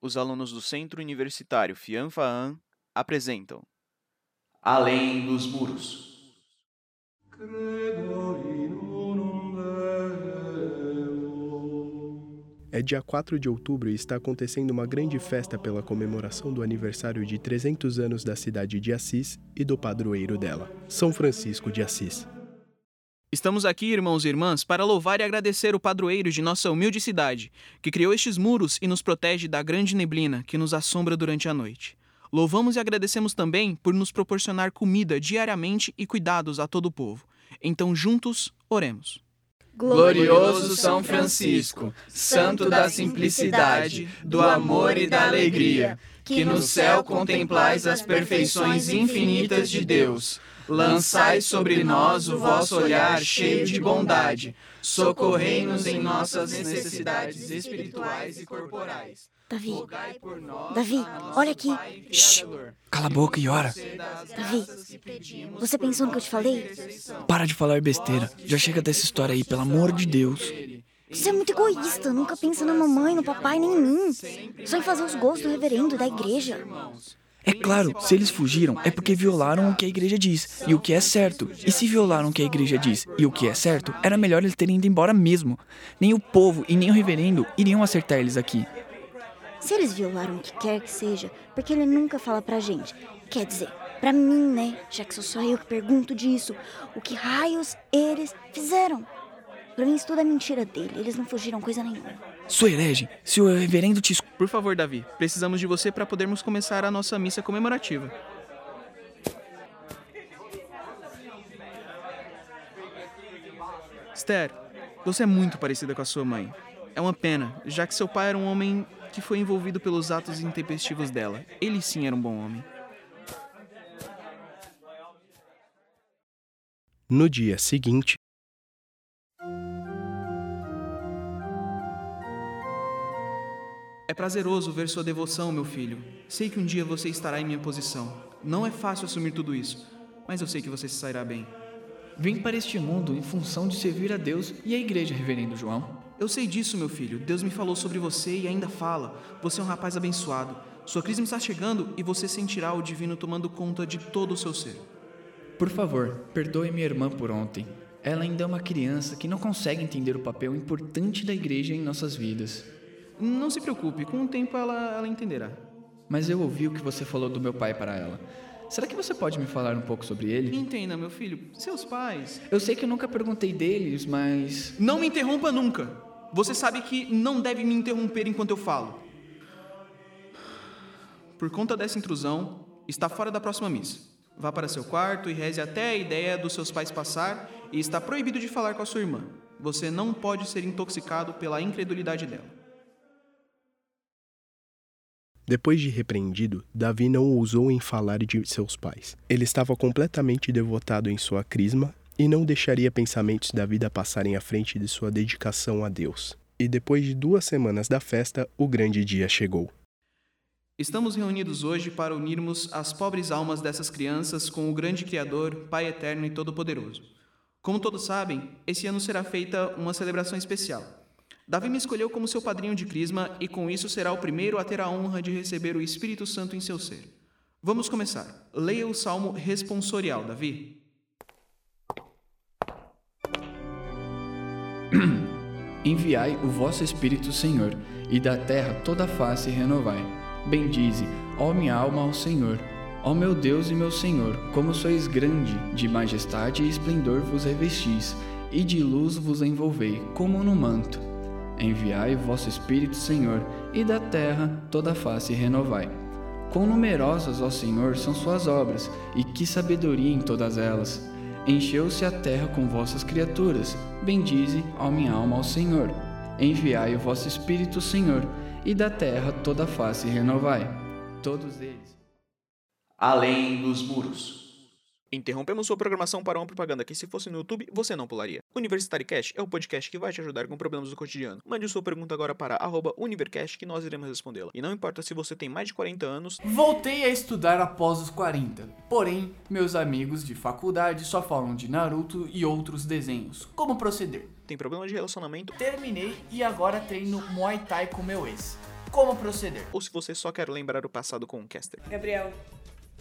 Os alunos do Centro Universitário Fianfaan apresentam Além dos Muros. É dia 4 de outubro e está acontecendo uma grande festa pela comemoração do aniversário de 300 anos da cidade de Assis e do padroeiro dela, São Francisco de Assis. Estamos aqui, irmãos e irmãs, para louvar e agradecer o padroeiro de nossa humilde cidade, que criou estes muros e nos protege da grande neblina que nos assombra durante a noite. Louvamos e agradecemos também por nos proporcionar comida diariamente e cuidados a todo o povo. Então, juntos, oremos. Glorioso São Francisco, santo da simplicidade, do amor e da alegria, que no céu contemplais as perfeições infinitas de Deus. Lançai sobre nós o vosso olhar cheio de bondade. Socorrei-nos em nossas necessidades espirituais e corporais. Davi, nós, Davi, olha aqui. Pai e Shh, Criador. cala a boca e ora. Davi, você pensou no que eu te falei? Para de falar besteira. Já chega dessa história aí, pelo amor de Deus. Você é muito egoísta, nunca pensa na mamãe, no papai, nem em mim. Só em fazer os gostos do reverendo da igreja. É claro, se eles fugiram é porque violaram o que a igreja diz e o que é certo. E se violaram o que a igreja diz e o que é certo, era melhor eles terem ido embora mesmo. Nem o povo e nem o reverendo iriam acertar eles aqui. Se eles violaram o que quer que seja, porque ele nunca fala pra gente. Quer dizer, pra mim, né? Já que sou só eu que pergunto disso. O que raios eles fizeram? Pra mim, isso tudo é mentira dele. Eles não fugiram coisa nenhuma. Sou herege, se o reverendo te Por favor, Davi, precisamos de você para podermos começar a nossa missa comemorativa. Esther, você é muito parecida com a sua mãe. É uma pena, já que seu pai era um homem que foi envolvido pelos atos intempestivos dela. Ele sim era um bom homem. No dia seguinte, É prazeroso ver sua devoção, meu filho. Sei que um dia você estará em minha posição. Não é fácil assumir tudo isso, mas eu sei que você se sairá bem. Vim para este mundo em função de servir a Deus e a igreja, reverendo João. Eu sei disso, meu filho. Deus me falou sobre você e ainda fala. Você é um rapaz abençoado. Sua crisma está chegando e você sentirá o divino tomando conta de todo o seu ser. Por favor, perdoe minha irmã por ontem. Ela ainda é uma criança que não consegue entender o papel importante da igreja em nossas vidas. Não se preocupe, com o tempo ela, ela entenderá. Mas eu ouvi o que você falou do meu pai para ela. Será que você pode me falar um pouco sobre ele? Entenda, meu filho, seus pais. Eu sei que eu nunca perguntei deles, mas. Não me interrompa nunca. Você sabe que não deve me interromper enquanto eu falo. Por conta dessa intrusão, está fora da próxima missa. Vá para seu quarto e reze até a ideia dos seus pais passar e está proibido de falar com a sua irmã. Você não pode ser intoxicado pela incredulidade dela. Depois de repreendido, Davi não ousou em falar de seus pais. Ele estava completamente devotado em sua crisma e não deixaria pensamentos da vida passarem à frente de sua dedicação a Deus. E depois de duas semanas da festa, o grande dia chegou. Estamos reunidos hoje para unirmos as pobres almas dessas crianças com o grande Criador, Pai Eterno e Todo-Poderoso. Como todos sabem, esse ano será feita uma celebração especial. Davi me escolheu como seu padrinho de crisma e com isso será o primeiro a ter a honra de receber o Espírito Santo em seu ser. Vamos começar. Leia o salmo responsorial, Davi. Enviai o vosso Espírito, Senhor, e da terra toda a face renovai. Bendize, ó minha alma, ao Senhor. Ó meu Deus e meu Senhor, como sois grande, de majestade e esplendor vos revestis, e de luz vos envolvei, como no manto. Enviai vosso Espírito, Senhor, e da terra toda a face renovai. Quão numerosas, ó Senhor, são suas obras, e que sabedoria em todas elas! Encheu-se a terra com vossas criaturas. Bendize, ó minha alma, ao Senhor. Enviai o vosso Espírito, Senhor, e da terra toda a face renovai. Todos eles. Além dos Muros. Interrompemos sua programação para uma propaganda que, se fosse no YouTube, você não pularia. Universitário Cash é o podcast que vai te ajudar com problemas do cotidiano. Mande sua pergunta agora para arroba Univercast que nós iremos respondê-la. E não importa se você tem mais de 40 anos, Voltei a estudar após os 40. Porém, meus amigos de faculdade só falam de Naruto e outros desenhos. Como proceder? tem problema de relacionamento, Terminei e agora treino Muay Thai com meu ex. como proceder. Ou se você só quer lembrar o passado com o Caster. Gabriel,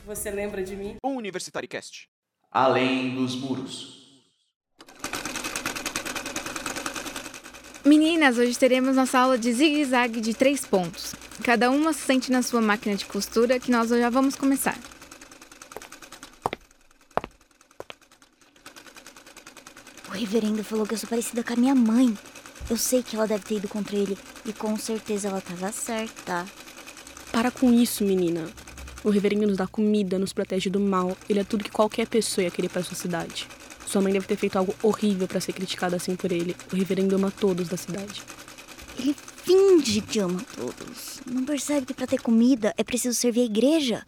você lembra de mim? O Universitário Cast. Além dos muros. Meninas, hoje teremos nossa aula de zigue-zague de três pontos. Cada uma se sente na sua máquina de costura que nós já vamos começar. O reverendo falou que eu sou parecida com a minha mãe. Eu sei que ela deve ter ido contra ele e com certeza ela tava certa. Para com isso, menina. O reverendo nos dá comida, nos protege do mal. Ele é tudo que qualquer pessoa ia querer para sua cidade. Sua mãe deve ter feito algo horrível para ser criticada assim por ele. O reverendo ama todos da cidade. Ele finge que ama todos. Não percebe que para ter comida é preciso servir a igreja?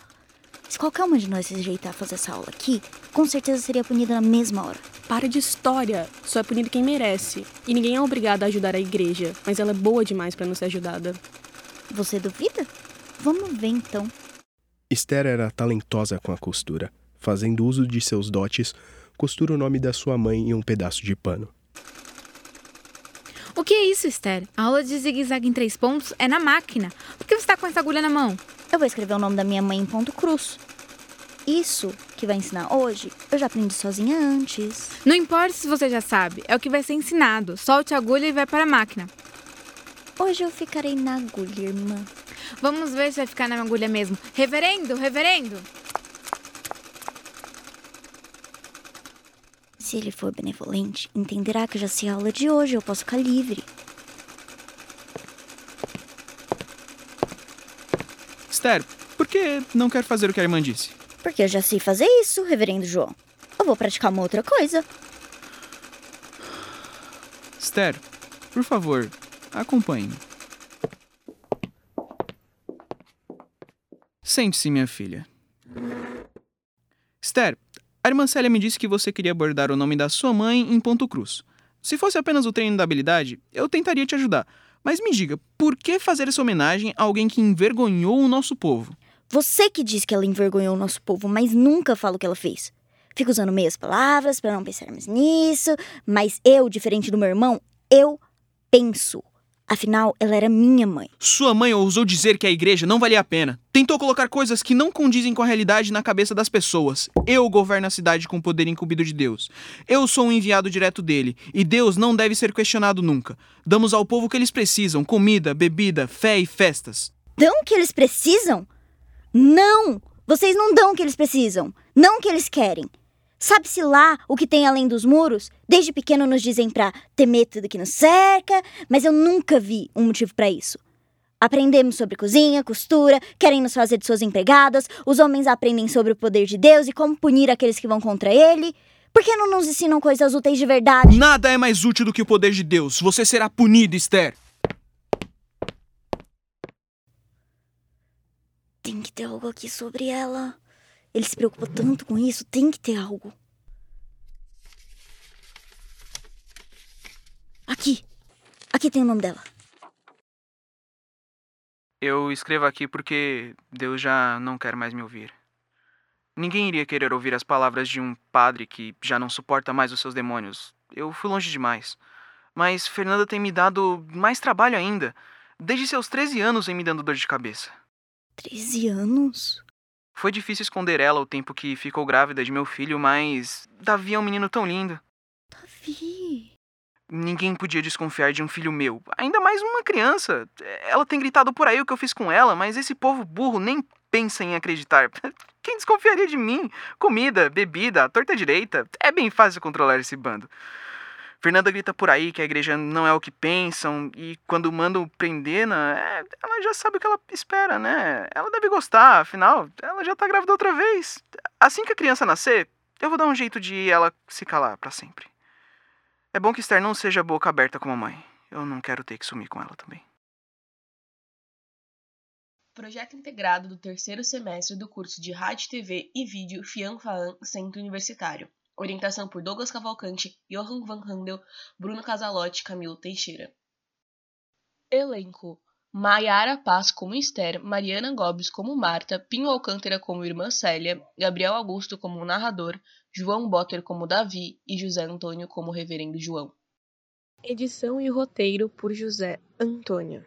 Se qualquer uma de nós se rejeitar a fazer essa aula aqui, com certeza seria punida na mesma hora. Para de história. Só é punido quem merece. E ninguém é obrigado a ajudar a igreja, mas ela é boa demais para não ser ajudada. Você duvida? Vamos ver então. Esther era talentosa com a costura. Fazendo uso de seus dotes, costura o nome da sua mãe em um pedaço de pano. O que é isso, Esther? A aula de zigue-zague em três pontos é na máquina. Por que você está com essa agulha na mão? Eu vou escrever o nome da minha mãe em ponto cruz. Isso que vai ensinar hoje, eu já aprendi sozinha antes. Não importa se você já sabe, é o que vai ser ensinado. Solte a agulha e vai para a máquina. Hoje eu ficarei na agulha, irmã. Vamos ver se vai ficar na agulha mesmo. Reverendo, reverendo! Se ele for benevolente, entenderá que eu já sei a aula de hoje, eu posso ficar livre. Esther, por que não quer fazer o que a irmã disse? Porque eu já sei fazer isso, reverendo João. Eu vou praticar uma outra coisa. Esther, por favor, acompanhe-me. Sente-se, minha filha. Esther, a irmã Célia me disse que você queria bordar o nome da sua mãe em ponto cruz. Se fosse apenas o treino da habilidade, eu tentaria te ajudar. Mas me diga, por que fazer essa homenagem a alguém que envergonhou o nosso povo? Você que diz que ela envergonhou o nosso povo, mas nunca fala o que ela fez. Fica usando meias palavras para não pensarmos nisso, mas eu, diferente do meu irmão, eu penso. Afinal, ela era minha mãe. Sua mãe ousou dizer que a igreja não valia a pena. Tentou colocar coisas que não condizem com a realidade na cabeça das pessoas. Eu governo a cidade com o poder incumbido de Deus. Eu sou um enviado direto dele, e Deus não deve ser questionado nunca. Damos ao povo o que eles precisam: comida, bebida, fé e festas. Dão o que eles precisam? Não! Vocês não dão o que eles precisam. Não o que eles querem. Sabe-se lá o que tem além dos muros? Desde pequeno nos dizem pra temer tudo que nos cerca, mas eu nunca vi um motivo para isso. Aprendemos sobre cozinha, costura, querem nos fazer de suas empregadas, os homens aprendem sobre o poder de Deus e como punir aqueles que vão contra ele. Por que não nos ensinam coisas úteis de verdade? Nada é mais útil do que o poder de Deus. Você será punido, Esther. Tem que ter algo aqui sobre ela. Ele se preocupa tanto com isso, tem que ter algo. Aqui. Aqui tem o nome dela. Eu escrevo aqui porque Deus já não quer mais me ouvir. Ninguém iria querer ouvir as palavras de um padre que já não suporta mais os seus demônios. Eu fui longe demais. Mas Fernanda tem me dado mais trabalho ainda. Desde seus 13 anos vem me dando dor de cabeça. 13 anos? Foi difícil esconder ela o tempo que ficou grávida de meu filho, mas Davi é um menino tão lindo. Davi. Ninguém podia desconfiar de um filho meu, ainda mais uma criança. Ela tem gritado por aí o que eu fiz com ela, mas esse povo burro nem pensa em acreditar. Quem desconfiaria de mim? Comida, bebida, torta direita. É bem fácil controlar esse bando. Fernanda grita por aí que a igreja não é o que pensam, e quando mandam prender, né, ela já sabe o que ela espera, né? Ela deve gostar, afinal, ela já tá grávida outra vez. Assim que a criança nascer, eu vou dar um jeito de ela se calar para sempre. É bom que Esther não seja boca aberta como a mãe. Eu não quero ter que sumir com ela também. Projeto integrado do terceiro semestre do curso de Rádio, TV e Vídeo Fian Faan Centro Universitário. Orientação por Douglas Cavalcante, Johan Van Handel, Bruno Casalotti e Camilo Teixeira. Elenco: Maiara Paz como Esther, Mariana Gobes como Marta, Pinho Alcântara como Irmã Célia, Gabriel Augusto como narrador, João Botter como Davi e José Antônio como Reverendo João. Edição e roteiro por José Antônio.